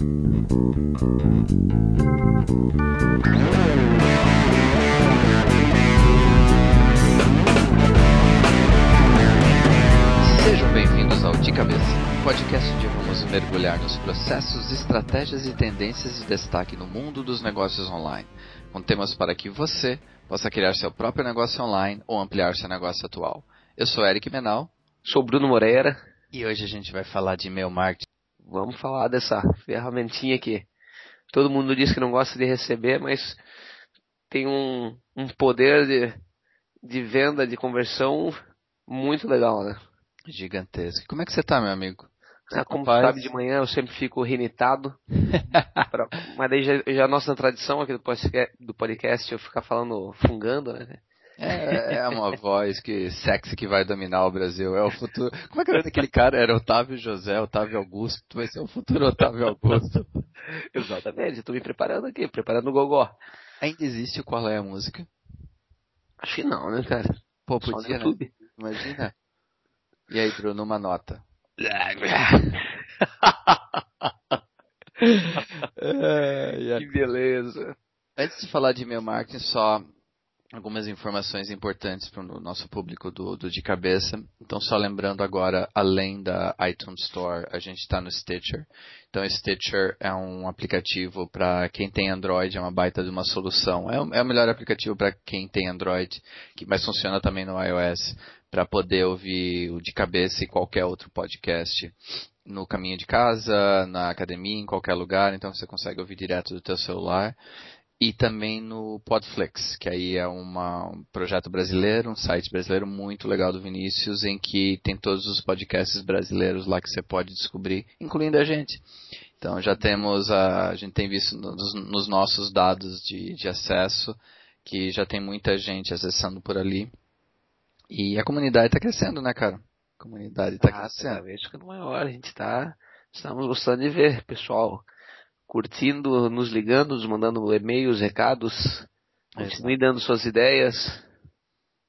Sejam bem-vindos ao De Cabeça, um podcast onde vamos mergulhar nos processos, estratégias e tendências de destaque no mundo dos negócios online, com temas para que você possa criar seu próprio negócio online ou ampliar seu negócio atual. Eu sou Eric Menal. Sou Bruno Moreira. E hoje a gente vai falar de e-mail marketing. Vamos falar dessa ferramentinha que todo mundo diz que não gosta de receber, mas tem um, um poder de, de venda, de conversão muito legal, né? Gigantesco. Como é que você tá, meu amigo? Ah, como sabe, de manhã eu sempre fico rinitado. pra, mas daí já, já é a nossa tradição aqui do podcast, do podcast eu ficar falando fungando, né? É, é uma voz que sexy que vai dominar o Brasil. É o futuro. Como é que era daquele cara? Era Otávio José, Otávio Augusto. Tu vai ser o futuro Otávio Augusto. Exatamente, estou me preparando aqui, preparando o gogó. Ainda existe o Qual é a Música? Acho que não, né, cara? Pô, podia, né? Imagina. E aí, Bruno, uma nota. que beleza. Antes de falar de e-mail marketing, só algumas informações importantes para o nosso público do, do, de cabeça. Então, só lembrando agora, além da iTunes Store, a gente está no Stitcher. Então, Stitcher é um aplicativo para quem tem Android, é uma baita de uma solução. É o, é o melhor aplicativo para quem tem Android, que mas funciona também no iOS, para poder ouvir o de cabeça e qualquer outro podcast no caminho de casa, na academia, em qualquer lugar. Então, você consegue ouvir direto do teu celular e também no Podflix, que aí é uma, um projeto brasileiro, um site brasileiro muito legal do Vinícius, em que tem todos os podcasts brasileiros lá que você pode descobrir, incluindo a gente. Então já temos, a, a gente tem visto nos, nos nossos dados de, de acesso que já tem muita gente acessando por ali. E a comunidade está crescendo, né, cara? A comunidade está ah, crescendo. Cada vez ficando maior, a gente está, estamos gostando de ver, pessoal curtindo, nos ligando, nos mandando e-mails, recados. Continue dando suas ideias.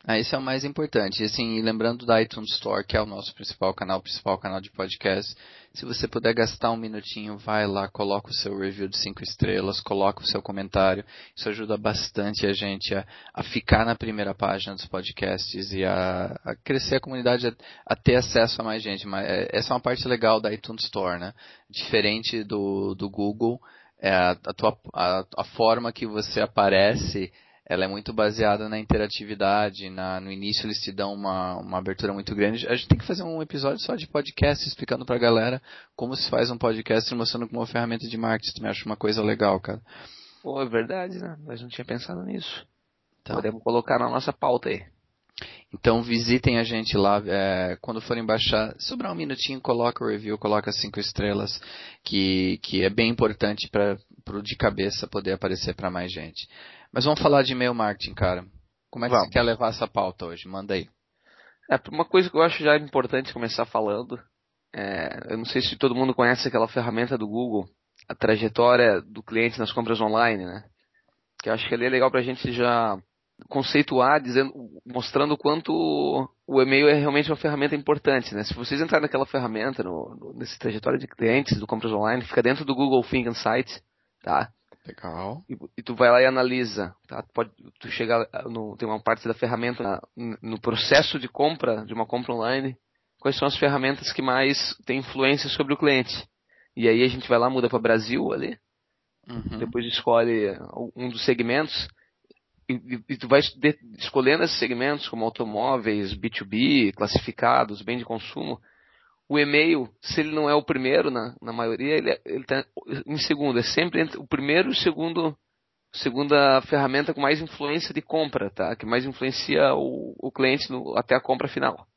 Ah, isso é o mais importante. E assim, lembrando da iTunes Store, que é o nosso principal canal, o principal canal de podcast, se você puder gastar um minutinho, vai lá, coloca o seu review de cinco estrelas, coloca o seu comentário. Isso ajuda bastante a gente a, a ficar na primeira página dos podcasts e a, a crescer a comunidade, a, a, ter acesso a mais gente. Mas, é, essa é uma parte legal da iTunes Store, né? Diferente do, do Google, é a, tua, a forma que você aparece ela é muito baseada na interatividade. Na, no início eles te dão uma, uma abertura muito grande. A gente tem que fazer um episódio só de podcast explicando pra galera como se faz um podcast mostrando como uma ferramenta de marketing. Tu me acha uma coisa legal, cara. Pô, é verdade, né? Mas não tinha pensado nisso. Então. Podemos colocar na nossa pauta aí. Então visitem a gente lá é, quando forem baixar. Sobrar um minutinho, coloca o review, coloca cinco estrelas, que, que é bem importante para o de cabeça poder aparecer para mais gente. Mas vamos falar de e-mail marketing, cara. Como é que vamos. você quer levar essa pauta hoje? Manda aí. É, uma coisa que eu acho já importante começar falando, é, eu não sei se todo mundo conhece aquela ferramenta do Google, a trajetória do cliente nas compras online, né? Que eu acho que ali é legal pra gente já conceituar, dizendo, mostrando o quanto o e-mail é realmente uma ferramenta importante, né? Se vocês entrarem naquela ferramenta, no, no, nesse trajetória de clientes do compras online, fica dentro do Google Think Insights, tá? Legal. E, e, tu vai lá e analisa, tá? Tu pode, tu chega no, tem uma parte da ferramenta no processo de compra, de uma compra online, quais são as ferramentas que mais têm influência sobre o cliente. E aí a gente vai lá, muda para Brasil ali, uhum. depois escolhe um dos segmentos, e, e, tu vai de, escolhendo esses segmentos como automóveis, B2B, classificados, bem de consumo, o e-mail, se ele não é o primeiro na, na maioria, ele, é, ele tá em segundo. É sempre entre o primeiro e o segundo, segunda ferramenta com mais influência de compra, tá? Que mais influencia o, o cliente no, até a compra final.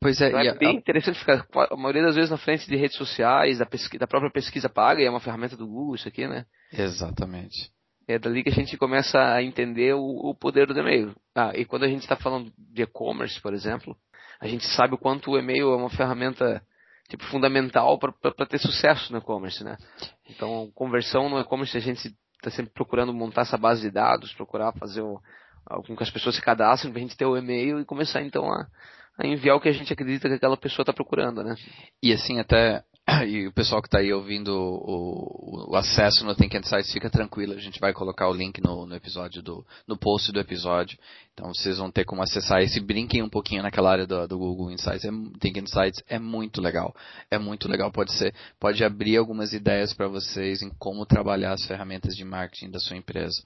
Pois é, então é bem a... interessante ficar a maioria das vezes na frente de redes sociais, da, pesquisa, da própria pesquisa paga, e é uma ferramenta do Google isso aqui, né? Exatamente. É dali que a gente começa a entender o, o poder do e-mail. Ah, e quando a gente está falando de e-commerce, por exemplo, a gente sabe o quanto o e-mail é uma ferramenta tipo fundamental para ter sucesso no e-commerce, né? Então, conversão no e-commerce a gente está sempre procurando montar essa base de dados, procurar fazer o, com que as pessoas se cadastrem para a gente ter o e-mail e começar então a, a, enviar o que a gente acredita que aquela pessoa está procurando, né? E assim até e o pessoal que está aí ouvindo o, o, acesso no Think Insights, fica tranquilo, a gente vai colocar o link no, no, episódio do, no post do episódio. Então vocês vão ter como acessar esse brinquem um pouquinho naquela área do, do Google Insights. É, Think Insights é muito legal. É muito legal, pode ser, pode abrir algumas ideias para vocês em como trabalhar as ferramentas de marketing da sua empresa.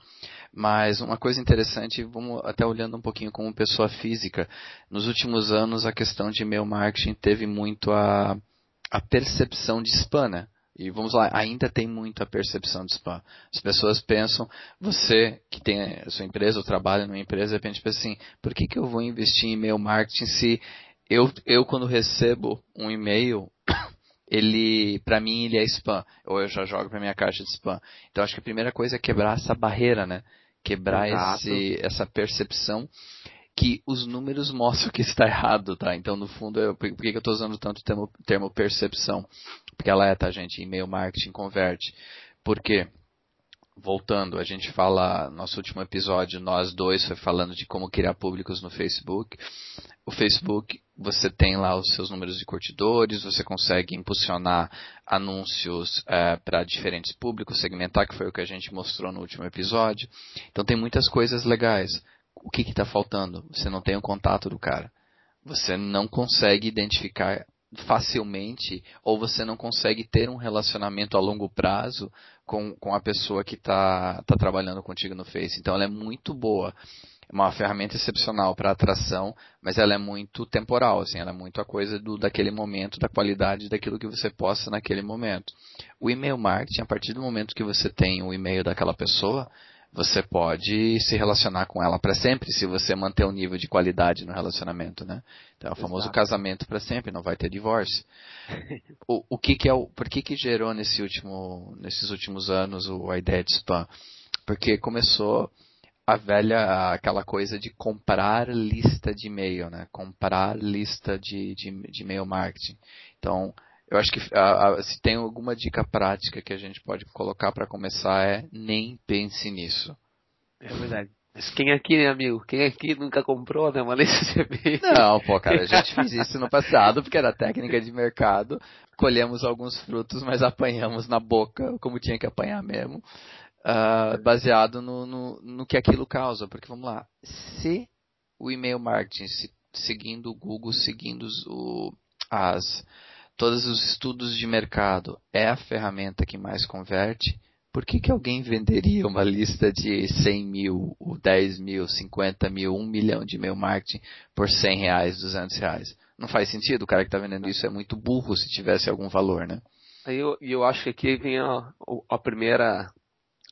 Mas uma coisa interessante, vamos até olhando um pouquinho como pessoa física, nos últimos anos a questão de e-mail marketing teve muito a a percepção de spam, né? E vamos lá, ainda tem muito a percepção de spam. As pessoas pensam, você que tem a sua empresa ou trabalha numa empresa, de repente pensa assim, por que, que eu vou investir em e-mail marketing se eu, eu quando recebo um e-mail, ele, para mim, ele é spam, ou eu já jogo para minha caixa de spam. Então acho que a primeira coisa é quebrar essa barreira, né? Quebrar esse, essa percepção que os números mostram que está errado, tá? Então, no fundo, eu, por que eu estou usando tanto o termo, termo, percepção? Porque ela é, tá, gente? E-mail marketing converte. Por quê? Voltando, a gente fala, nosso último episódio, nós dois foi falando de como criar públicos no Facebook. O Facebook, você tem lá os seus números de curtidores, você consegue impulsionar anúncios é, para diferentes públicos, segmentar, que foi o que a gente mostrou no último episódio. Então tem muitas coisas legais o que está faltando? Você não tem o contato do cara. Você não consegue identificar facilmente ou você não consegue ter um relacionamento a longo prazo com, com a pessoa que está tá trabalhando contigo no Face. Então ela é muito boa. É uma ferramenta excepcional para atração, mas ela é muito temporal, assim, ela é muito a coisa do, daquele momento, da qualidade daquilo que você posta naquele momento. O e-mail marketing, a partir do momento que você tem o e-mail daquela pessoa, você pode se relacionar com ela para sempre se você manter um nível de qualidade no relacionamento, né? Então é o famoso Exato. casamento para sempre, não vai ter divórcio. o, o que, que é o, por que que gerou nesse último, nesses últimos anos o, a ideia de spam? Porque começou a velha aquela coisa de comprar lista de e-mail, né? Comprar lista de, de, de e-mail marketing. Então eu acho que a, a, se tem alguma dica prática que a gente pode colocar para começar é nem pense nisso. É verdade. Mas quem aqui, né, amigo? Quem aqui nunca comprou, né, uma lista de e Não, pô, cara, a gente fez isso no passado porque era técnica de mercado. Colhemos alguns frutos, mas apanhamos na boca, como tinha que apanhar mesmo, uh, baseado no, no, no, que aquilo causa. Porque vamos lá, se o e-mail marketing, se, seguindo o Google, seguindo os, o, as todos os estudos de mercado é a ferramenta que mais converte, por que, que alguém venderia uma lista de 100 mil, 10 mil, 50 mil, 1 milhão de e-mail marketing por 100 reais, 200 reais? Não faz sentido, o cara que está vendendo isso é muito burro se tivesse algum valor, né? Eu, eu acho que aqui vem a, a primeira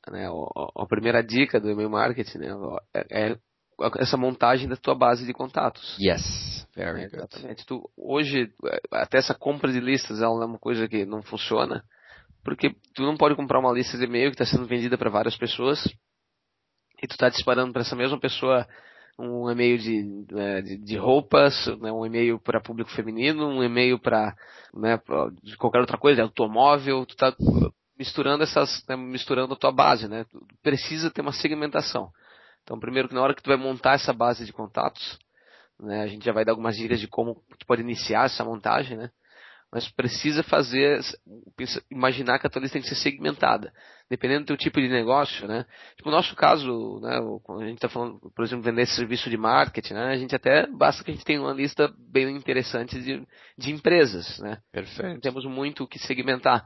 né, a, a, primeira dica do e-mail marketing né, é, é essa montagem da tua base de contatos. Yes, very é, good. Exatamente. Tu, hoje, até essa compra de listas ela é uma coisa que não funciona, porque tu não pode comprar uma lista de e-mail que está sendo vendida para várias pessoas e tu está disparando para essa mesma pessoa um e-mail de, é, de, de, roupas, né, um e-mail para público feminino, um e-mail para né, de qualquer outra coisa, automóvel, tu está misturando essas, né, misturando a tua base, né? Tu precisa ter uma segmentação. Então, primeiro que na hora que tu vai montar essa base de contatos, né, a gente já vai dar algumas dicas de como tu pode iniciar essa montagem, né? Mas precisa fazer, imaginar que a tua lista tem que ser segmentada, dependendo do teu tipo de negócio, né? Tipo, no nosso caso, né, quando a gente está falando, por exemplo, vender serviço de marketing, né? A gente até, basta que a gente tenha uma lista bem interessante de, de empresas, né? Perfeito. Temos muito o que segmentar.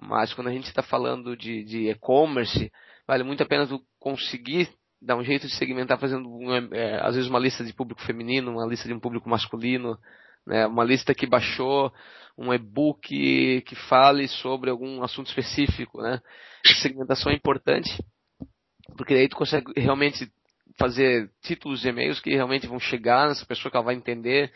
Mas quando a gente está falando de, de e-commerce, vale muito a pena tu conseguir dar um jeito de segmentar fazendo é, às vezes uma lista de público feminino, uma lista de um público masculino, né, uma lista que baixou um e-book que fale sobre algum assunto específico, né? A segmentação é importante, porque daí tu consegue realmente fazer títulos de e-mails que realmente vão chegar nessa pessoa que ela vai entender,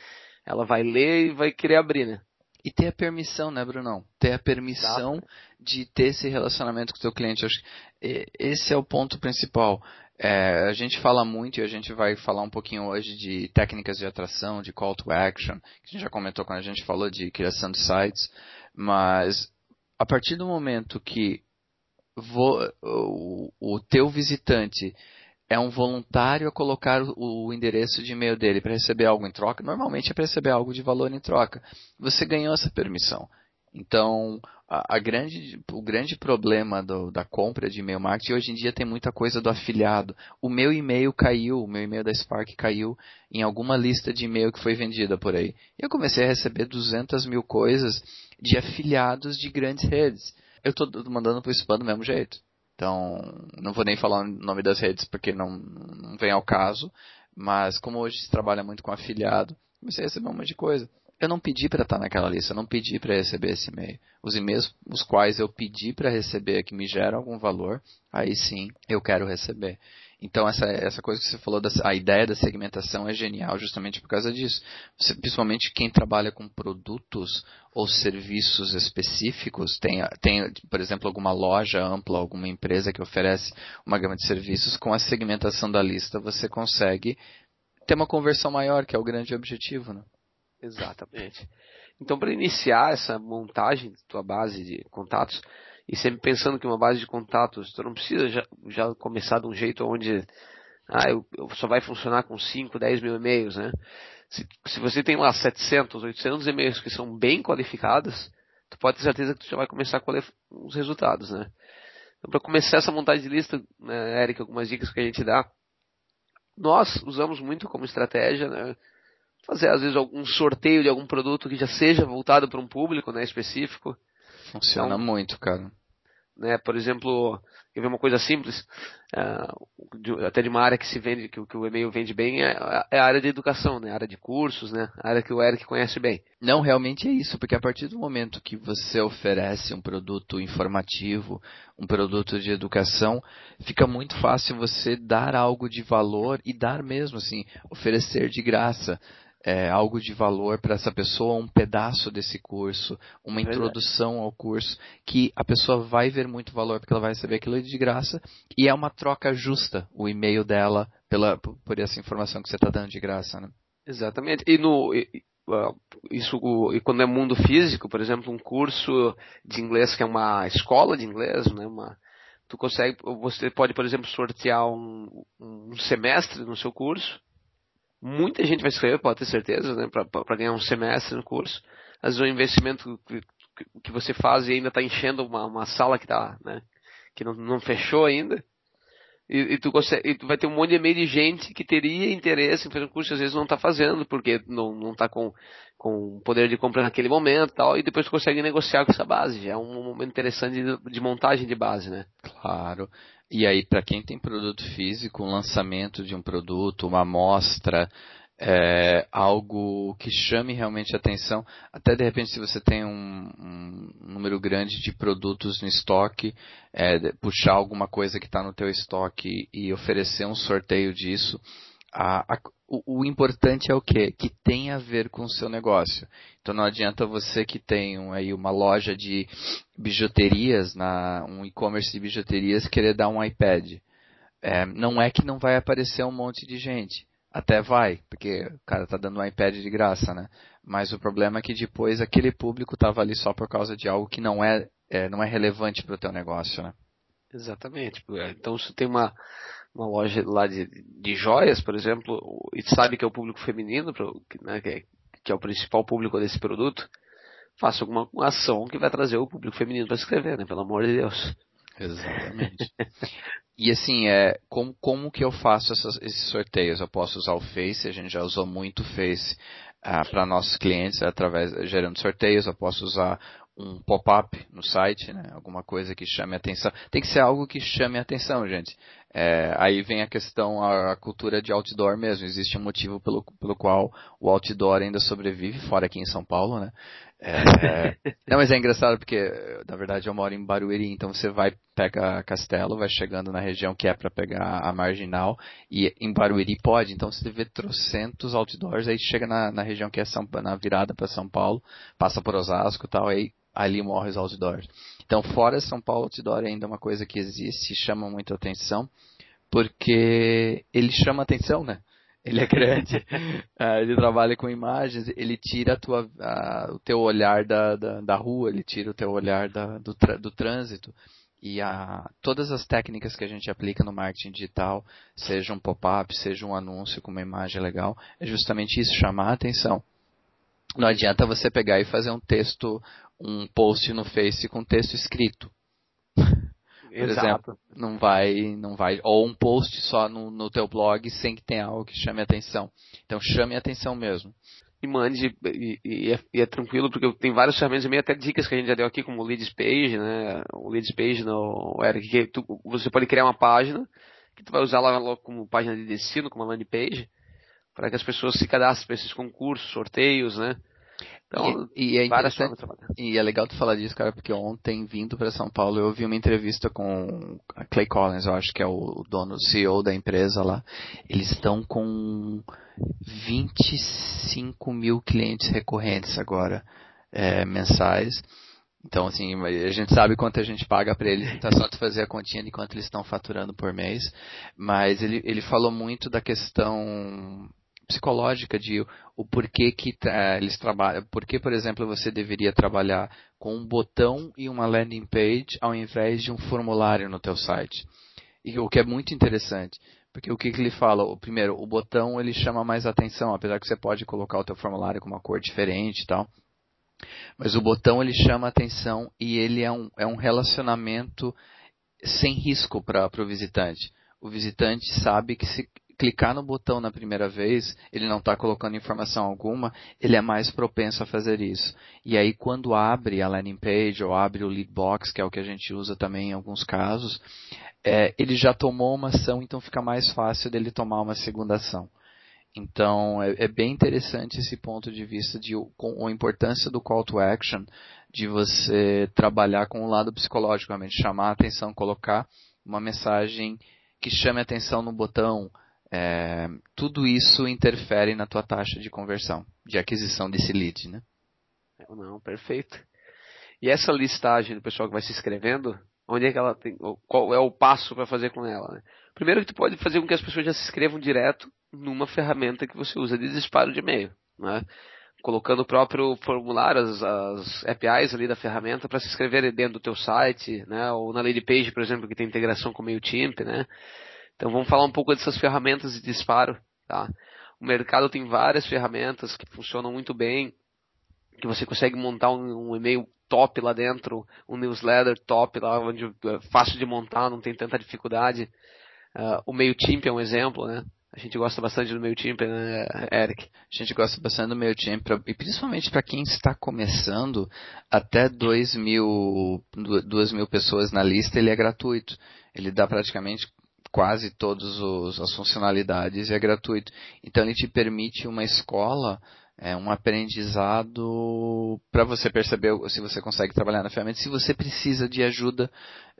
ela vai ler e vai querer abrir, né? E ter a permissão, né, Brunão? Ter a permissão Exato. de ter esse relacionamento com o teu cliente. Acho que esse é o ponto principal. É, a gente fala muito e a gente vai falar um pouquinho hoje de técnicas de atração, de call to action, que a gente já comentou quando a gente falou de criação de sites, mas a partir do momento que o, o teu visitante é um voluntário a colocar o, o endereço de e-mail dele para receber algo em troca, normalmente é para receber algo de valor em troca. Você ganhou essa permissão. Então, a, a grande, o grande problema do, da compra de e-mail marketing hoje em dia tem muita coisa do afiliado. O meu e-mail caiu, o meu e-mail da Spark caiu em alguma lista de e-mail que foi vendida por aí. Eu comecei a receber 200 mil coisas de afiliados de grandes redes. Eu estou mandando para o spam do mesmo jeito. Então, não vou nem falar o nome das redes porque não, não vem ao caso. Mas como hoje se trabalha muito com afiliado, comecei a receber um monte de coisa. Eu não pedi para estar naquela lista, eu não pedi para receber esse e-mail. Os e-mails os quais eu pedi para receber que me geram algum valor, aí sim eu quero receber. Então essa, essa coisa que você falou, da, a ideia da segmentação é genial justamente por causa disso. Você, principalmente quem trabalha com produtos ou serviços específicos, tem, tem, por exemplo, alguma loja ampla, alguma empresa que oferece uma gama de serviços, com a segmentação da lista você consegue ter uma conversão maior, que é o grande objetivo. Né? Exatamente. Então, para iniciar essa montagem da tua base de contatos, e sempre pensando que uma base de contatos, tu não precisa já, já começar de um jeito onde ah, eu, eu só vai funcionar com 5, 10 mil e-mails, né? Se, se, você tem lá 700, 800 e-mails que são bem qualificados, tu pode ter certeza que tu já vai começar a colher os resultados, né? Então, para começar essa montagem de lista, né, Eric, algumas dicas que a gente dá. Nós usamos muito como estratégia, né? Fazer às vezes algum sorteio de algum produto que já seja voltado para um público né, específico. Funciona então, muito, cara. Né, por exemplo, quer ver uma coisa simples, uh, de, até de uma área que se vende, que, que o e-mail vende bem, é, é, a área de educação, né, a área de cursos, né, a área que o Eric conhece bem. Não, realmente é isso, porque a partir do momento que você oferece um produto informativo, um produto de educação, fica muito fácil você dar algo de valor e dar mesmo, assim, oferecer de graça é, algo de valor para essa pessoa, um pedaço desse curso, uma é introdução ao curso, que a pessoa vai ver muito valor porque ela vai receber aquilo de graça e é uma troca justa o e-mail dela pela, por essa informação que você está dando de graça. Né? Exatamente. E no, isso e quando é mundo físico, por exemplo, um curso de inglês que é uma escola de inglês, né, uma, tu consegue, você pode, por exemplo, sortear um, um semestre no seu curso Muita gente vai escrever, pode ter certeza, né, para ganhar um semestre no curso. Vezes o investimento que, que você faz e ainda está enchendo uma, uma sala que, tá, né, que não, não fechou ainda. E, e, tu consegue, e tu vai ter um monte de e-mail de gente que teria interesse em fazer um curso, às vezes não está fazendo, porque não, não tá com, com poder de compra naquele momento tal, e depois tu consegue negociar com essa base. É um momento interessante de, de montagem de base, né? Claro. E aí, para quem tem produto físico, um lançamento de um produto, uma amostra, é, algo que chame realmente atenção, até de repente se você tem um, um número grande de produtos no estoque, é, puxar alguma coisa que está no teu estoque e oferecer um sorteio disso, a, a, o, o, importante é o quê? Que tem a ver com o seu negócio. Então não adianta você que tem um, aí uma loja de bijuterias, na, um e-commerce de bijuterias, querer dar um iPad. É, não é que não vai aparecer um monte de gente. Até vai, porque o cara está dando um iPad de graça, né? Mas o problema é que depois aquele público estava ali só por causa de algo que não é, é não é relevante para o teu negócio, né? Exatamente. Então se tem uma uma loja lá de, de joias, por exemplo, e sabe que é o público feminino, né, que, é, que é o principal público desse produto, faça alguma ação que vai trazer o público feminino para escrever, né? Pelo amor de Deus. Exatamente. e assim, é, como, como que eu faço essas, esses sorteios? Eu posso usar o Face, a gente já usou muito o Face ah, para nossos clientes através gerando sorteios. Eu posso usar um pop-up no site, né? alguma coisa que chame atenção. Tem que ser algo que chame atenção, gente. É, aí vem a questão, a, a, cultura de outdoor mesmo. Existe um motivo pelo, pelo qual o outdoor ainda sobrevive, fora aqui em São Paulo, né? É, não, mas é engraçado porque, na verdade, eu moro em Barueri, então você vai, pega Castelo, vai chegando na região que é para pegar a Marginal, e em Barueri pode, então você vê trocentos outdoors, aí chega na, na região que é São, na virada para São Paulo, passa por Osasco e tal, aí ali morre os outdoors. Então, fora São Paulo, outdoor ainda é uma coisa que existe, chama muito atenção, porque ele chama atenção, né? Ele é grande, ah, ele trabalha com imagens, ele tira tua, o teu olhar da, da, da, rua, ele tira o teu olhar da, do, do trânsito. E a, todas as técnicas que a gente aplica no marketing digital, seja um pop-up, seja um anúncio com uma imagem legal, é justamente isso, chamar a atenção. Não adianta você pegar e fazer um texto um post no Face com texto escrito. Por Exato. exemplo, não vai, não vai, ou um post só no, no teu blog sem que tenha algo que chame a atenção. Então chame a atenção mesmo. E mande, e, e, é, e é tranquilo, porque tem várias ferramentas e até dicas que a gente já deu aqui, como o Leads Page, né? O Leads Page no Eric, que tu, você pode criar uma página, que tu vai usar lá como página de destino, como uma landing page, para que as pessoas se cadastrem para esses concursos, sorteios, né? Então, e, e é interessante, e é legal tu falar disso, cara, porque ontem, vindo para São Paulo, eu vi uma entrevista com a Clay Collins, eu acho que é o dono, o CEO da empresa lá. Eles estão com 25 mil clientes recorrentes agora, é, mensais. Então, assim, a gente sabe quanto a gente paga para eles, tá só tu fazer a continha de quanto eles estão faturando por mês. Mas ele, ele falou muito da questão psicológica de o porquê que uh, eles trabalham, porque por exemplo você deveria trabalhar com um botão e uma landing page ao invés de um formulário no teu site. E o que é muito interessante, porque o que, que ele fala? O, primeiro, o botão ele chama mais atenção, apesar que você pode colocar o teu formulário com uma cor diferente e tal. Mas o botão ele chama atenção e ele é um, é um relacionamento sem risco para o visitante. O visitante sabe que se clicar no botão na primeira vez, ele não está colocando informação alguma, ele é mais propenso a fazer isso. E aí, quando abre a landing page ou abre o lead box, que é o que a gente usa também em alguns casos, é, ele já tomou uma ação, então fica mais fácil dele tomar uma segunda ação. Então, é, é, bem interessante esse ponto de vista de com a importância do call to action, de você trabalhar com o lado psicológico, realmente chamar a atenção, colocar uma mensagem que chame a atenção no botão, é, tudo isso interfere na tua taxa de conversão, de aquisição desse lead, né? Não, perfeito. E essa listagem do pessoal que vai se inscrevendo, onde é que ela tem, qual é o passo para fazer com ela? Né? Primeiro que tu pode fazer com que as pessoas já se inscrevam direto numa ferramenta que você usa de disparo de e-mail, né? colocando o próprio formulário, as, as APIs ali da ferramenta para se inscrever dentro do teu site, né? ou na landing page, por exemplo, que tem integração com o MailChimp, né? Então vamos falar um pouco dessas ferramentas de disparo. Tá? O mercado tem várias ferramentas que funcionam muito bem, que você consegue montar um, um e-mail top lá dentro, um newsletter top lá, onde é fácil de montar, não tem tanta dificuldade. Uh, o MailChimp é um exemplo, né? A gente gosta bastante do MailChimp, né, Eric? A gente gosta bastante do MailChimp, e principalmente para quem está começando, até 2 mil, 2 mil pessoas na lista, ele é gratuito. Ele dá praticamente quase todas as funcionalidades e é gratuito. Então ele te permite uma escola, é, um aprendizado para você perceber se você consegue trabalhar na ferramenta, se você precisa de ajuda,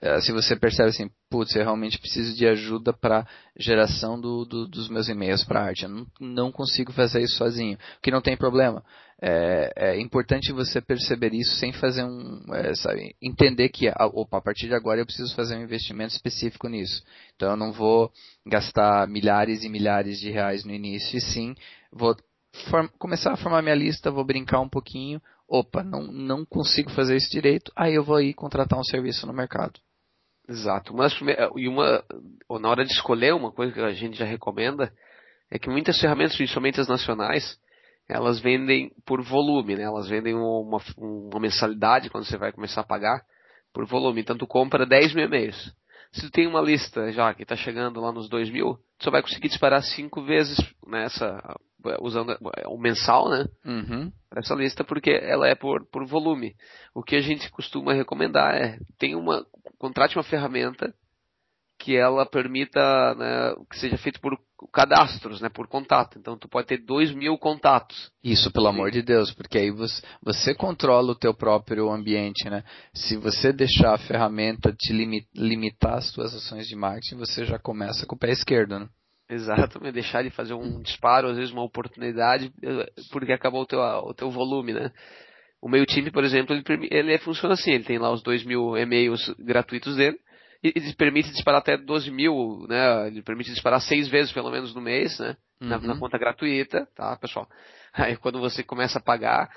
é, se você percebe assim, putz, eu realmente preciso de ajuda para geração do, do, dos meus e-mails para arte. Eu não, não consigo fazer isso sozinho, que não tem problema é, é, importante você perceber isso sem fazer um, é, sabe, entender que opa, a partir de agora eu preciso fazer um investimento específico nisso. Então eu não vou gastar milhares e milhares de reais no início, e sim vou começar a formar minha lista, vou brincar um pouquinho, opa, não, não consigo fazer isso direito, aí eu vou ir contratar um serviço no mercado. Exato. E uma, na hora de escolher, uma coisa que a gente já recomenda é que muitas ferramentas, principalmente as nacionais, elas vendem por volume, né? Elas vendem uma, uma mensalidade quando você vai começar a pagar por volume. Então tu compra 10 mil e-mails. Se tu tem uma lista já que está chegando lá nos 2 mil, tu só vai conseguir disparar 5 vezes nessa, usando o mensal, né? Uhum. Essa lista porque ela é por, por volume. O que a gente costuma recomendar é, tem uma, contrate uma ferramenta que ela permita né, que seja feito por cadastros, né, por contato. Então tu pode ter dois mil contatos. Isso, pelo amor de Deus, porque aí você, você controla o teu próprio ambiente, né? Se você deixar a ferramenta te limitar as suas ações de marketing, você já começa com o pé esquerdo, né? Exato, deixar de fazer um disparo, às vezes uma oportunidade, eh, porque acabou o teu, o teu volume, né? O meu time, por exemplo, ele, ele funciona assim, ele tem lá os dois mil e-mails gratuitos dele, ele permite disparar até 12 mil, né? Ele permite disparar seis vezes pelo menos no mês, né? Uhum. Na, na, conta gratuita, tá, pessoal? Aí quando você começa a pagar,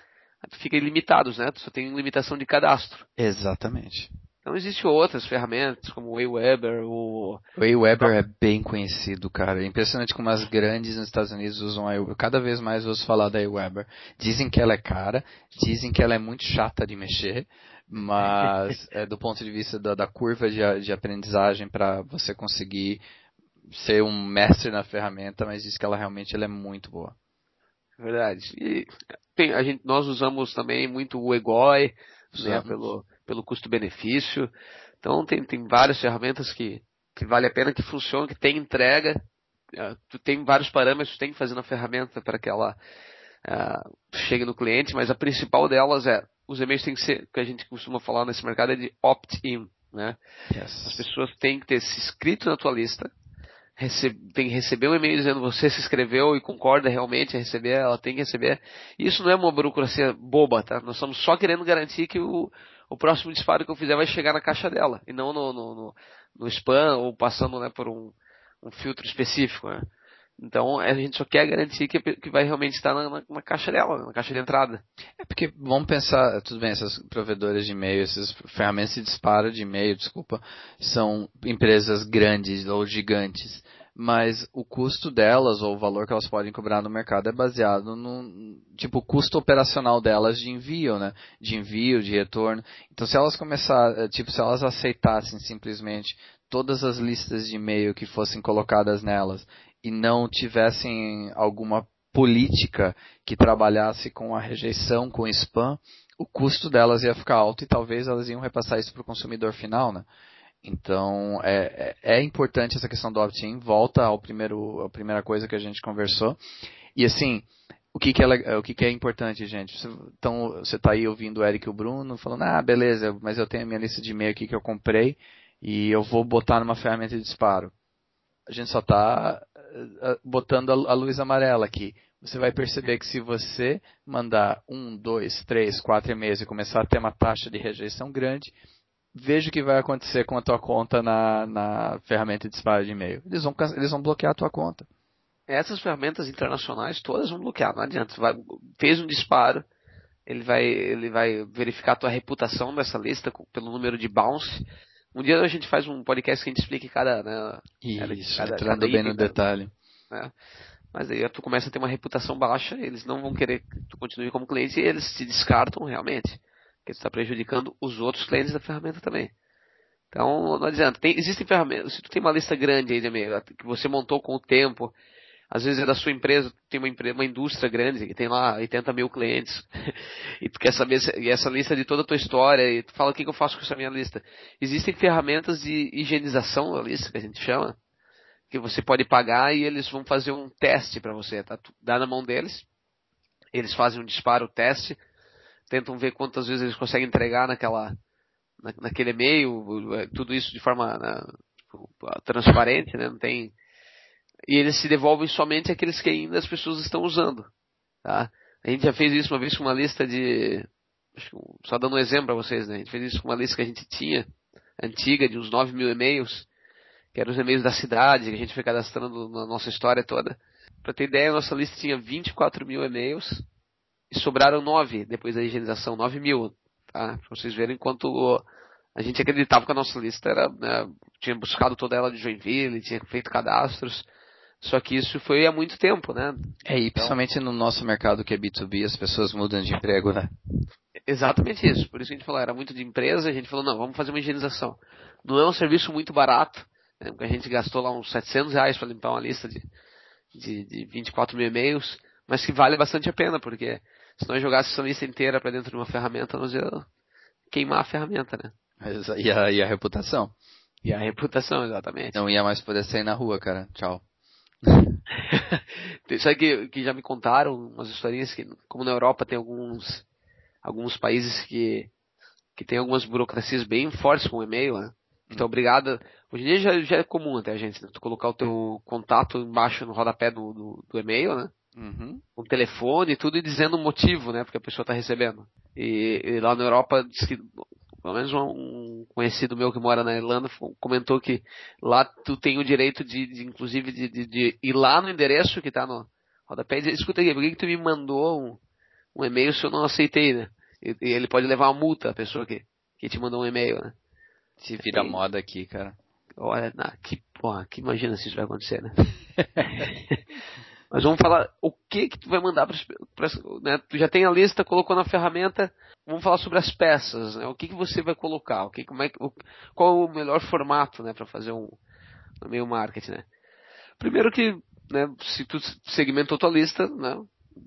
fica ilimitados, né? Tu só tem limitação de cadastro. Exatamente. Então existem outras ferramentas, como o Aweber, o... O Aweber é bem conhecido, cara. É impressionante como as grandes nos Estados Unidos usam a Aweber. Cada vez mais ouço falar da Aweber. Dizem que ela é cara, dizem que ela é muito chata de mexer, mas é, do ponto de vista da, da curva de, de aprendizagem para você conseguir ser um mestre na ferramenta, mas diz que ela realmente ela é muito boa. Verdade. E tem, a gente, nós usamos também muito o Egoi, né, pelo pelo custo-benefício. Então tem, tem várias ferramentas que, que vale a pena, que funcionam, que tem entrega. Uh, tu tem vários parâmetros que tem que fazer na ferramenta para que ela uh, chegue no cliente, mas a principal delas é os e-mails têm que ser, que a gente costuma falar nesse mercado é de opt-in. Né? Yes. As pessoas têm que ter se inscrito na tua lista, tem que receber um e-mail dizendo você se inscreveu e concorda realmente a receber, ela tem que receber. Isso não é uma burocracia boba, tá? Nós estamos só querendo garantir que o, o próximo disparo que eu fizer vai chegar na caixa dela, e não no, no, no, no spam ou passando né, por um, um filtro específico. Né? Então a gente só quer garantir que, que vai realmente estar na, na, na, caixa dela, na caixa de entrada. É porque vamos pensar, tudo bem, essas provedoras de e-mail, essas ferramentas de disparo de e-mail, desculpa, são empresas grandes ou gigantes mas o custo delas ou o valor que elas podem cobrar no mercado é baseado no tipo custo operacional delas de envio, né? De envio, de retorno. Então se elas começar, eh, tipo, se elas aceitassem simplesmente todas as listas de e-mail que fossem colocadas nelas e não tivessem alguma política que trabalhasse com a rejeição, com o spam, o custo delas ia ficar alto e talvez elas iam repassar isso para o consumidor final, né? Então, é, é, é importante essa questão do opt-in. Volta ao primeiro, à primeira coisa que a gente conversou. E assim, o que, que, é, o que, que é importante, gente? Então, você está aí ouvindo o Eric e o Bruno falando, ah, beleza, mas eu tenho a minha lista de e-mail aqui que eu comprei e eu vou botar numa ferramenta de disparo. A gente só está botando a, luz amarela aqui. Você vai perceber que se você mandar um, dois, três, quatro e-mails e começar a ter uma taxa de rejeição grande, veja o que vai acontecer com a tua conta na, na ferramenta de disparo de e-mail. Eles vão, eles vão bloquear a tua conta. Essas ferramentas internacionais todas vão bloquear, não adianta. Vai, fez um disparo, ele vai, ele vai verificar a tua reputação dessa lista pelo número de bounce. Um dia a gente faz um podcast que a gente explique cada. Né, Isso, cada, entrando cada bem no detalhe. Né? Mas aí tu começa a ter uma reputação baixa, eles não vão querer que tu continue como cliente e eles te descartam realmente que está prejudicando os outros clientes da ferramenta também. Então, não adianta. Tem, existem ferramentas, se tu tem uma lista grande aí de e-mail, que você montou com o tempo, às vezes é da sua empresa, tem uma, uma indústria grande, que tem lá 80 mil clientes, e tu quer saber se, essa lista de toda a tua história, e tu fala o que, que eu faço com essa minha lista. Existem ferramentas de higienização da lista, que a gente chama, que você pode pagar e eles vão fazer um teste para você, tá? Tu dá na mão deles, eles fazem um disparo, teste, tentam ver quantas vezes eles conseguem entregar naquela, na, naquele e-mail, é, tudo isso de forma né, tipo, transparente, né? Não tem e eles se devolvem somente aqueles que ainda as pessoas estão usando, tá? A gente já fez isso uma vez com uma lista de só dando um exemplo para vocês, né? A gente fez isso com uma lista que a gente tinha antiga de uns 9 mil e-mails, que eram os e-mails da cidade que a gente foi cadastrando na nossa história toda. Para ter ideia, a nossa lista tinha 24 mil e-mails e sobraram nove depois da higienização, nove mil, tá? Pra vocês verem quanto a gente acreditava que a nossa lista era, né, tinha buscado toda ela de Joinville, tinha feito cadastros, só que isso foi há muito tempo, né? É, e então, principalmente no nosso mercado que é B2B, as pessoas mudam de emprego, né? Exatamente isso. Por isso que a gente falou, era muito de empresa, a gente falou, não, vamos fazer uma higienização. Não é um serviço muito barato, né, porque a gente gastou lá uns 700 reais para limpar uma lista de, de, de 24 mil e-mails, mas que vale bastante a pena, porque se nós jogássemos essa lista inteira para dentro de uma ferramenta, nós ia queimar a ferramenta, né? E a, e a reputação. E a reputação, exatamente. Não ia mais poder sair na rua, cara. Tchau. Sabe que, que já me contaram umas historinhas que, como na Europa tem alguns, alguns países que, que tem algumas burocracias bem fortes com o e-mail, né? Então, obrigado. Hoje em dia já, já é comum até a gente, né? Tu colocar o teu contato embaixo no rodapé do, do, do e-mail, né? Uhum. Um telefone e tudo e dizendo o motivo, né? Porque a pessoa está recebendo. E, e, lá na Europa, diz que, pelo menos um conhecido meu que mora na Irlanda comentou que lá tu tem o direito de, de inclusive, de, de, de, ir lá no endereço que está no rodapé e dizer, escuta aqui, por que, que tu me mandou um, um e-mail se eu não aceitei, né? E, e, ele pode levar uma multa, a pessoa que, que te mandou um e-mail, né? Se vira Tem... moda aqui, cara. Olha, que porra, que imagina se isso vai acontecer, né? Mas vamos falar o que que tu vai mandar para né? Tu já tem a lista, colocou na ferramenta. Vamos falar sobre as peças, né? O que que você vai colocar? O que como é o, qual o melhor formato, né, para fazer um meio marketing, né? Primeiro que, né, se tu segmentou tua lista, né,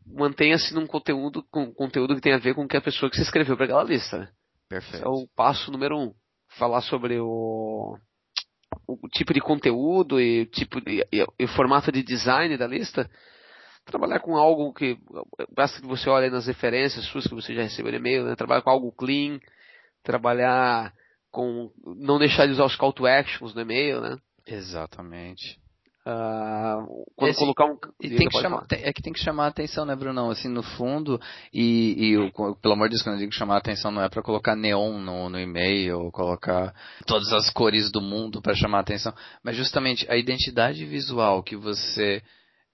mantenha-se num conteúdo com conteúdo que tem a ver com que a pessoa que se inscreveu para aquela lista. Né? Perfeito. Esse é o passo número um. Falar sobre o o tipo de conteúdo e tipo de, e, e o formato de design da lista, trabalhar com algo que basta que você olhe nas referências suas que você já recebeu e-mail, né? trabalhar com algo clean, trabalhar com não deixar de usar os call to actions no e-mail, né? Exatamente. Uh, quando Esse, colocar um. E tem que chamar, tem, é que tem que chamar a atenção, né, Brunão? Assim, no fundo, e, e pelo amor de Deus, quando eu digo chamar a atenção, não é para colocar neon no, no e-mail, ou colocar todas as cores do mundo para chamar a atenção, mas justamente a identidade visual que você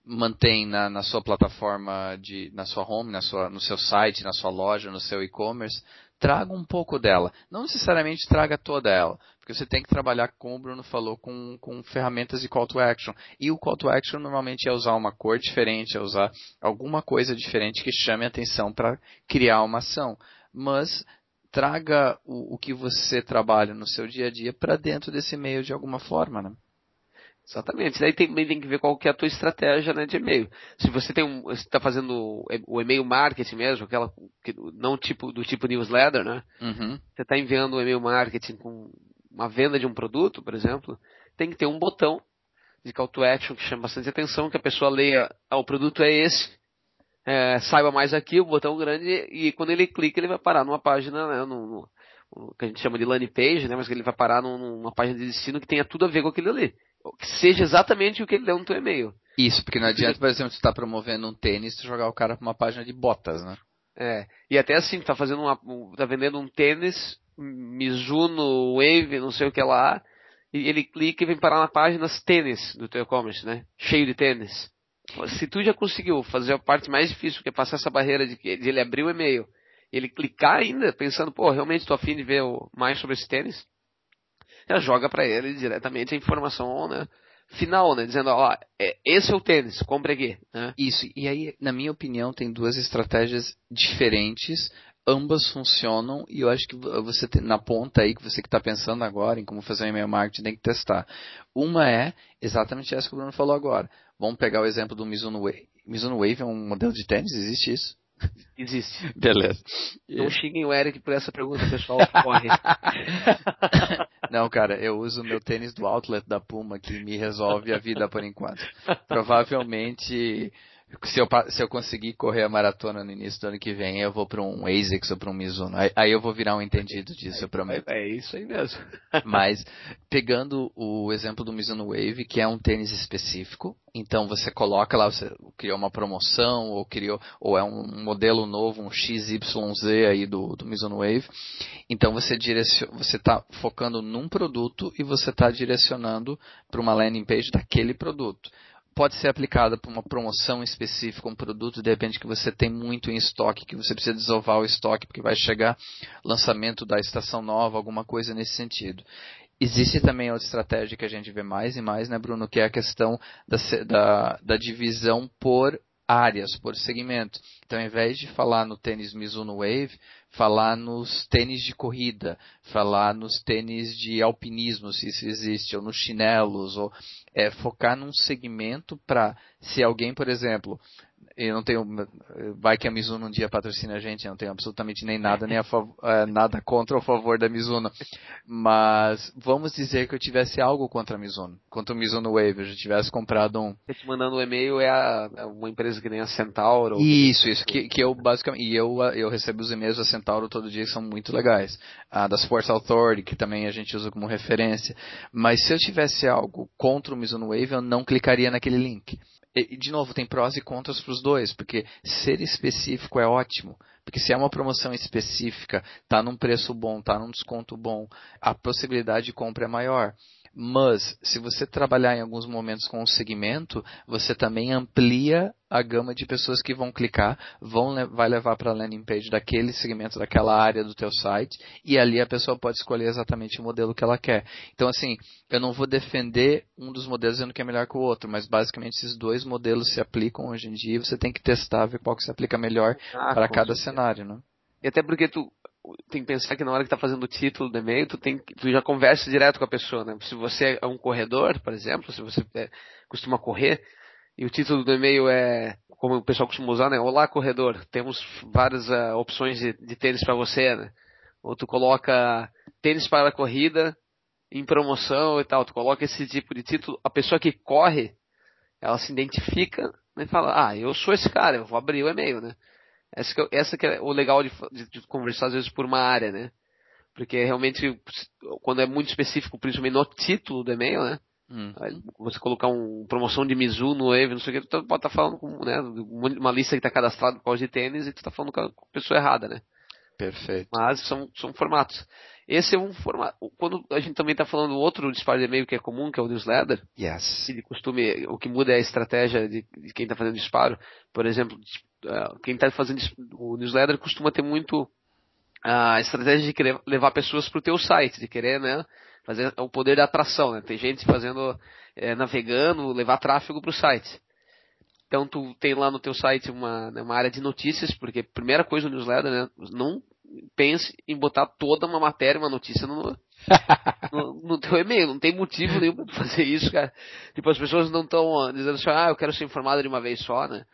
mantém na, na sua plataforma, de, na sua home, na sua, no seu site, na sua loja, no seu e-commerce, traga um pouco dela. Não necessariamente traga toda ela, porque você tem que trabalhar, como o Bruno falou, com, com ferramentas de call to action. E o call to action normalmente é usar uma cor diferente, é usar alguma coisa diferente que chame a atenção para criar uma ação. Mas traga o, o que você trabalha no seu dia a dia para dentro desse meio de alguma forma, né? Exatamente. Daí também tem que ver qual que é a tua estratégia né, de e-mail. Se você tem um, está fazendo o e-mail marketing mesmo, aquela não tipo do tipo newsletter, né? Uhum. Você está enviando o e-mail marketing com uma venda de um produto, por exemplo, tem que ter um botão de call to action que chama bastante atenção, que a pessoa leia, ah, o produto é esse, é, saiba mais aqui, o botão grande, e quando ele clica, ele vai parar numa página, né, no, no, que a gente chama de landing page, né, mas que ele vai parar numa página de destino que tenha tudo a ver com aquilo ali. Que seja exatamente o que ele deu no teu e-mail. Isso, porque não adianta, por exemplo, tu está promovendo um tênis, tu jogar o cara para uma página de botas, né? É. E até assim, tu tá fazendo uma, tá vendendo um tênis, Mizuno, Wave, não sei o que lá, e ele clica e vem parar na página tênis do teu e-commerce, né? Cheio de tênis. Se tu já conseguiu fazer a parte mais difícil, que é passar essa barreira de, de ele abrir o e-mail, ele clicar ainda, pensando, pô, realmente estou afim de ver mais sobre esse tênis, já joga para ele diretamente a informação, né? final, né? Dizendo, ó, é, esse é o tênis, compre aqui. Né? Isso, e aí, na minha opinião, tem duas estratégias diferentes ambas funcionam e eu acho que você tem, na ponta aí que você que está pensando agora em como fazer um e-mail marketing tem que testar. Uma é exatamente essa que o Bruno falou agora. Vamos pegar o exemplo do Mizuno Wave. Mizuno Wave é um modelo de tênis, existe isso? Existe. Beleza. Não xinguem o Eric por essa pergunta, pessoal. Corre. Não, cara, eu uso meu tênis do outlet da Puma que me resolve a vida por enquanto. Provavelmente se eu, se eu conseguir correr a maratona no início do ano que vem, eu vou para um ASICS ou para um Mizuno. Aí, aí, eu vou virar um entendido disso, eu prometo. É, é isso aí mesmo. Mas, pegando o exemplo do Mizuno Wave, que é um tênis específico, então você coloca lá, você criou uma promoção, ou criou, ou é um modelo novo, um XYZ aí do, do Mizuno Wave. Então você direciona, você está focando num produto e você está direcionando para uma landing page daquele produto pode ser aplicada para uma promoção específica, um produto de repente que você tem muito em estoque, que você precisa desovar o estoque porque vai chegar lançamento da estação nova, alguma coisa nesse sentido. Existe também outra estratégia que a gente vê mais e mais, né, Bruno, que é a questão da, da, da divisão por áreas, por segmento. Então, ao invés de falar no tênis Mizuno Wave, falar nos tênis de corrida, falar nos tênis de alpinismo, se isso existe, ou nos chinelos, ou é, focar num segmento para, se alguém, por exemplo, eu não tenho. Vai que a Mizuno um dia patrocina a gente, eu não tenho absolutamente nem nada, nem a é, nada contra ou a favor da Mizuno. Mas vamos dizer que eu tivesse algo contra a Mizuno, contra o Mizuno Wave, eu já tivesse comprado um. Te mandando um e-mail é, a, é uma empresa que nem a Centauro. Isso, isso, que, que eu basicamente. E eu, eu recebo os e-mails da Centauro todo dia que são muito legais. A da Sports Authority, que também a gente usa como referência. Mas se eu tivesse algo contra o Mizuno Wave, eu não clicaria naquele link de novo, tem prós e contras para os dois, porque ser específico é ótimo. Porque se é uma promoção específica, está num preço bom, está num desconto bom, a possibilidade de compra é maior. Mas, se você trabalhar em alguns momentos com um segmento, você também amplia a gama de pessoas que vão clicar, vão, vai levar para a landing page daquele segmento, daquela área do teu site, e ali a pessoa pode escolher exatamente o modelo que ela quer. Então, assim, eu não vou defender um dos modelos dizendo que é melhor que o outro, mas basicamente esses dois modelos se aplicam hoje em dia, e você tem que testar, ver qual que se aplica melhor ah, para cada certeza. cenário, né? E até porque tu tem que pensar que na hora que tá fazendo o título do e-mail, tu, tem, tu já conversa direto com a pessoa, né? Se você é um corredor, por exemplo, se você é, costuma correr, e o título do e-mail é, como o pessoal costuma usar, né? Olá, corredor, temos várias uh, opções de, de tênis para você, né? Ou tu coloca tênis para a corrida em promoção e tal, tu coloca esse tipo de título, a pessoa que corre, ela se identifica né, e fala, ah, eu sou esse cara, eu vou abrir o e-mail, né? Essa que, é essa que é o legal de, de, de, conversar às vezes por uma área, né? Porque realmente, quando é muito específico, principalmente no título do e-mail, né? Hum. Você colocar uma promoção de Mizu no Wave, não sei o que, tu pode estar tá falando com né, uma lista que está cadastrada por causa de tênis e tu está falando com a pessoa errada, né? Perfeito. Mas são, são formatos. Esse é um formato. Quando a gente também está falando do outro disparo de e-mail que é comum, que é o newsletter. Yes. De costume, o que muda é a estratégia de, de quem está fazendo disparo. Por exemplo, quem está fazendo o newsletter costuma ter muito a estratégia de querer levar pessoas para o teu site, de querer, né, fazer o poder da atração, né? Tem gente fazendo, é, navegando, levar tráfego para o site. Então tu tem lá no teu site uma, né, uma área de notícias, porque primeira coisa no newsletter, né, não pense em botar toda uma matéria, uma notícia no, no, no, teu e-mail. Não tem motivo nenhum para fazer isso, cara. Tipo, as pessoas não estão dizendo assim, ah, eu quero ser informado de uma vez só, né?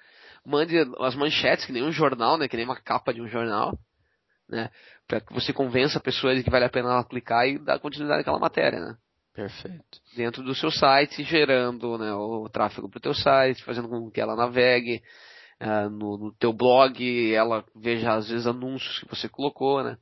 Mande as manchetes, que nem um jornal, né? Que nem uma capa de um jornal, né? Para que você convença a pessoa de que vale a pena ela clicar e dar continuidade àquela matéria, né? Perfeito. Dentro do seu site, gerando né, o tráfego para o teu site, fazendo com que ela navegue, uh, no, no teu blog, ela veja às vezes anúncios que você colocou, né?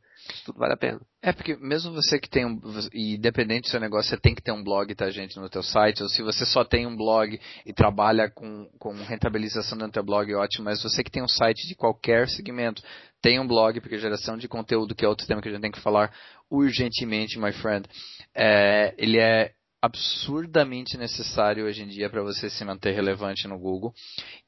Tudo vale a pena. É porque mesmo você que tem um, e independente do seu negócio, você tem que ter um blog, tá gente, no teu site, ou se você só tem um blog e trabalha com, com rentabilização do teu blog, ótimo, mas você que tem um site de qualquer segmento, tem um blog, porque geração de conteúdo, que é outro tema que a gente tem que falar urgentemente, my friend, é, ele é absurdamente necessário hoje em dia para você se manter relevante no Google.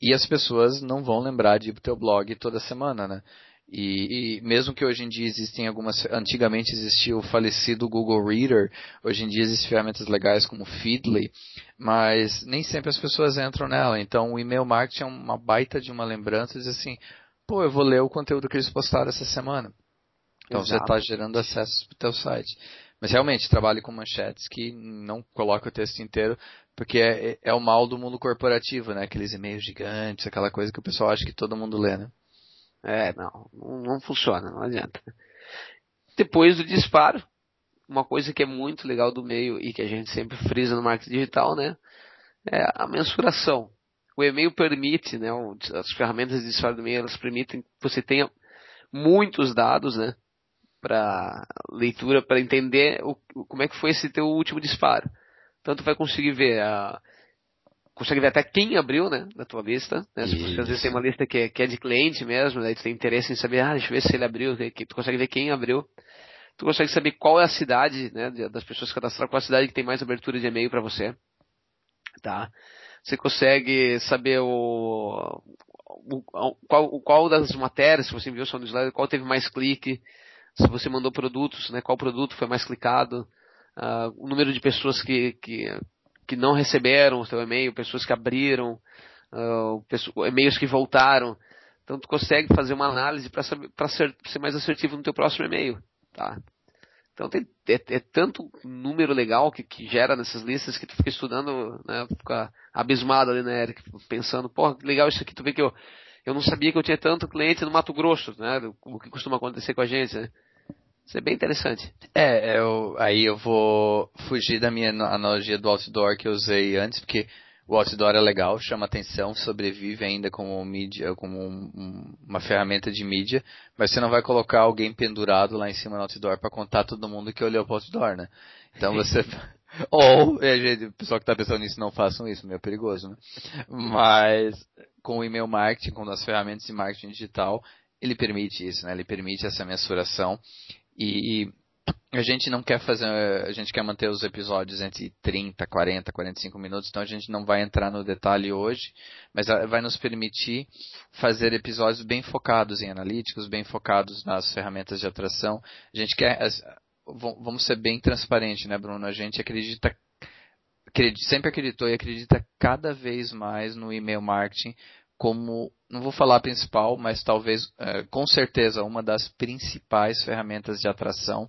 E as pessoas não vão lembrar de ir para o teu blog toda semana, né? E, e, mesmo que hoje em dia existem algumas, antigamente existia o falecido Google Reader, hoje em dia existem ferramentas legais como Feedly, mas nem sempre as pessoas entram nela. Então o e-mail marketing é uma baita de uma lembrança, diz assim, pô, eu vou ler o conteúdo que eles postaram essa semana. Então Exato. você está gerando acessos para o teu site. Mas realmente, trabalhe com manchetes que não coloca o texto inteiro, porque é, é, o mal do mundo corporativo, né? Aqueles e-mails gigantes, aquela coisa que o pessoal acha que todo mundo lê, né? É, não, não funciona, não adianta. Depois do disparo, uma coisa que é muito legal do meio e que a gente sempre frisa no marketing digital, né? É a mensuração. O e-mail permite, né? As ferramentas de disparo do e-mail, elas permitem que você tenha muitos dados, né? para leitura, para entender o, como é que foi esse teu último disparo. Tu vai conseguir ver a, consegue ver até quem abriu, né, da tua lista, né? Porque às vezes tem uma lista que é, que é de cliente mesmo, daí tu tem interesse em saber, ah, deixa eu ver se ele abriu, tu consegue ver quem abriu. Tu consegue saber qual é a cidade, né, das pessoas que cadastraram, qual é a cidade que tem mais abertura de e-mail para você. Tá? Você consegue saber o, o, qual, qual das matérias, se você enviou seu newsletter, qual teve mais clique, se você mandou produtos, né, qual produto foi mais clicado, uh, o número de pessoas que, que, que não receberam o seu e-mail, pessoas que abriram, uh, e-mails que voltaram. Então tu consegue fazer uma análise para ser, ser mais assertivo no teu próximo e-mail, tá? Então tem, é, é, tanto número legal que, que gera nessas listas que tu fica estudando, né, fica abismado ali, né, Eric, pensando, pô, legal isso aqui, tu vê que eu eu não sabia que eu tinha tanto cliente no Mato Grosso, né? O que costuma acontecer com a gente, né? Isso é bem interessante. É, eu, aí eu vou fugir da minha analogia do outdoor que eu usei antes, porque o outdoor é legal, chama atenção, sobrevive ainda como mídia, como um, um, uma ferramenta de mídia, mas você não vai colocar alguém pendurado lá em cima do outdoor para contar todo mundo que olhou para o outdoor, né? Então você ou é, o pessoal que está pensando nisso não façam isso, meio perigoso, né? Mas com o e-mail marketing, com as ferramentas de marketing digital, ele permite isso, né? Ele permite essa mensuração e a gente não quer fazer, a gente quer manter os episódios entre 30, 40, 45 minutos, então a gente não vai entrar no detalhe hoje, mas vai nos permitir fazer episódios bem focados em analíticos, bem focados nas ferramentas de atração. A gente quer, vamos ser bem transparente, né, Bruno? A gente acredita sempre acreditou e acredita cada vez mais no e-mail marketing como, não vou falar principal, mas talvez, é, com certeza, uma das principais ferramentas de atração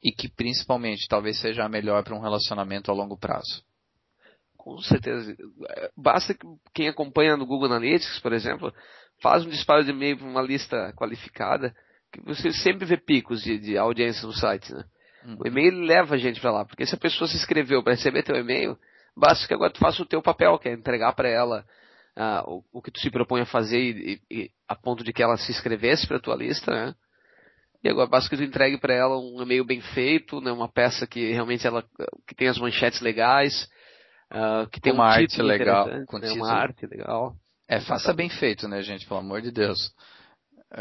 e que principalmente talvez seja a melhor para um relacionamento a longo prazo. Com certeza. Basta que quem acompanha no Google Analytics, por exemplo, faz um disparo de e-mail para uma lista qualificada, que você sempre vê picos de, de audiência no site, né? Uhum. O e-mail leva a gente para lá, porque se a pessoa se inscreveu para receber teu e-mail, basta que agora tu faça o teu papel, que é entregar para ela uh, o, o, que tu se propõe a fazer e, e, a ponto de que ela se inscrevesse para tua lista, né? E agora basta que tu entregue para ela um e-mail bem feito, né? Uma peça que realmente ela que tem as manchetes legais, uh, que tem uma um arte legal, né? uma arte legal. É, faça bem feito, né, gente? Pelo amor de Deus.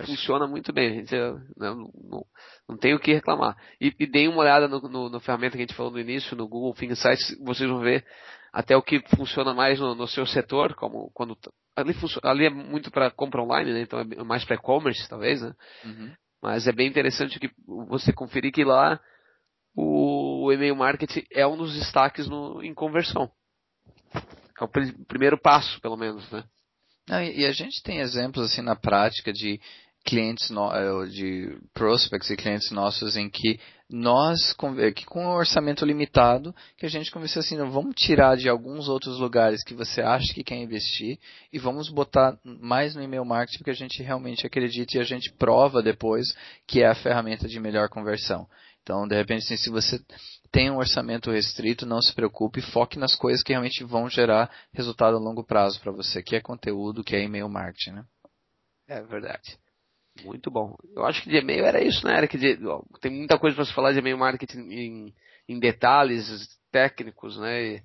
Funciona muito bem, gente. Não, não, não tem o que reclamar. E, e deem uma olhada no, no, no, ferramenta que a gente falou no início, no Google Think Sites, vocês vão ver até o que funciona mais no, no seu setor, como quando ali, ali é muito para compra online, né? Então é mais para e-commerce talvez, né? Uhum. Mas é bem interessante que você conferir que lá o, e-mail marketing é um dos destaques no, em conversão. É o pr primeiro passo, pelo menos, né? Não, e, e a gente tem exemplos assim na prática de clientes no, eh, de prospects e clientes nossos em que nós eh, que com um orçamento limitado que a gente conversou assim vamos tirar de alguns outros lugares que você acha que quer investir e vamos botar mais no e-mail marketing porque a gente realmente acredita e a gente prova depois que é a ferramenta de melhor conversão. Então de repente assim, se você tem um orçamento restrito não se preocupe foque nas coisas que realmente vão gerar resultado a longo prazo para você que é conteúdo que é e-mail marketing né? É verdade muito bom. Eu acho que de e-mail era isso, né? Era que de, ó, tem muita coisa para se falar de e-mail marketing em, em detalhes técnicos, né? E,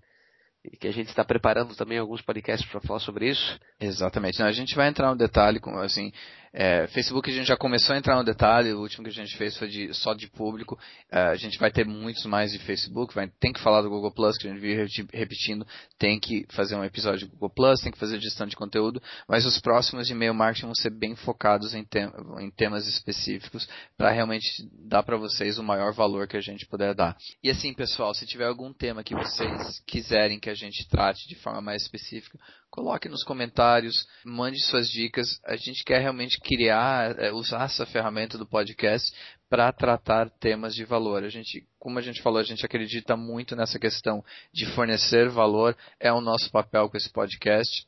e que a gente está preparando também alguns podcasts para falar sobre isso. Exatamente. A gente vai entrar no detalhe, assim, é, Facebook a gente já começou a entrar no detalhe, o último que a gente fez foi de, só de público. É, a gente vai ter muitos mais de Facebook, vai, tem que falar do Google Plus, que a gente vive repetindo, tem que fazer um episódio de Google Plus, tem que fazer gestão de conteúdo, mas os próximos de e-mail marketing vão ser bem focados em, tem, em temas específicos para realmente dar para vocês o maior valor que a gente puder dar. E assim, pessoal, se tiver algum tema que vocês quiserem que a gente trate de forma mais específica, coloque nos comentários, mande suas dicas. A gente quer realmente criar, é, usar essa ferramenta do podcast para tratar temas de valor. A gente, como a gente falou, a gente acredita muito nessa questão de fornecer valor, é o nosso papel com esse podcast.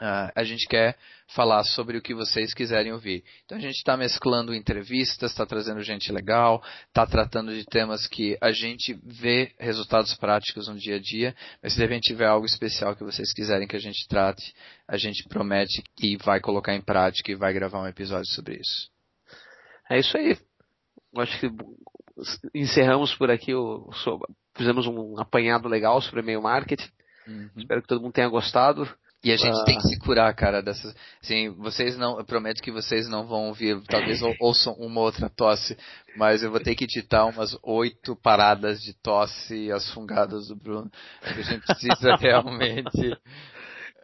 Uh, a gente quer falar sobre o que vocês quiserem ouvir. Então a gente está mesclando entrevistas, está trazendo gente legal, está tratando de temas que a gente vê resultados práticos no dia a dia, mas se de repente tiver algo especial que vocês quiserem que a gente trate, a gente promete que vai colocar em prática e vai gravar um episódio sobre isso. É isso aí. Acho que encerramos por aqui, o, fizemos um apanhado legal sobre e-mail marketing. Uhum. Espero que todo mundo tenha gostado. E a gente tem que ah. se curar, cara, dessas. Assim, vocês não. Eu prometo que vocês não vão ouvir, talvez ouçam uma outra tosse, mas eu vou ter que editar umas oito paradas de tosse e as fungadas do Bruno. A gente precisa realmente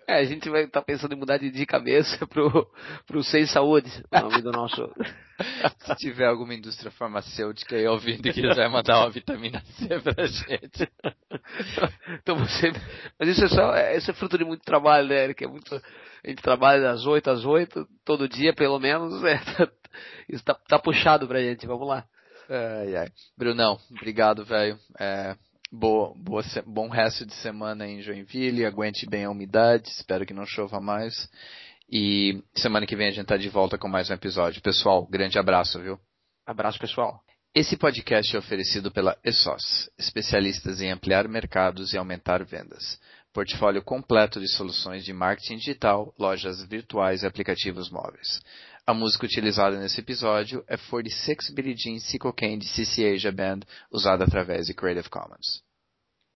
é, a gente vai estar tá pensando em mudar de, de cabeça pro, pro Sem Saúde, o nome do nosso. Se tiver alguma indústria farmacêutica aí ouvindo que quiser mandar uma vitamina C pra gente. então você. Mas isso é só. É, isso é fruto de muito trabalho, né, Eric? É muito. A gente trabalha das 8 às 8, todo dia pelo menos. É, tá, isso tá, tá puxado pra gente, vamos lá. Ai, ai. Brunão, obrigado, velho. É, Boa, boa, bom resto de semana em Joinville, aguente bem a umidade, espero que não chova mais. E semana que vem a gente tá de volta com mais um episódio. Pessoal, grande abraço, viu? Abraço, pessoal. Esse podcast é oferecido pela ESOS, especialistas em ampliar mercados e aumentar vendas. Portfólio completo de soluções de marketing digital, lojas virtuais e aplicativos móveis. A música utilizada nesse episódio é 46 Billie Jean Sequel Candy CC Asia Band, usada através de Creative Commons.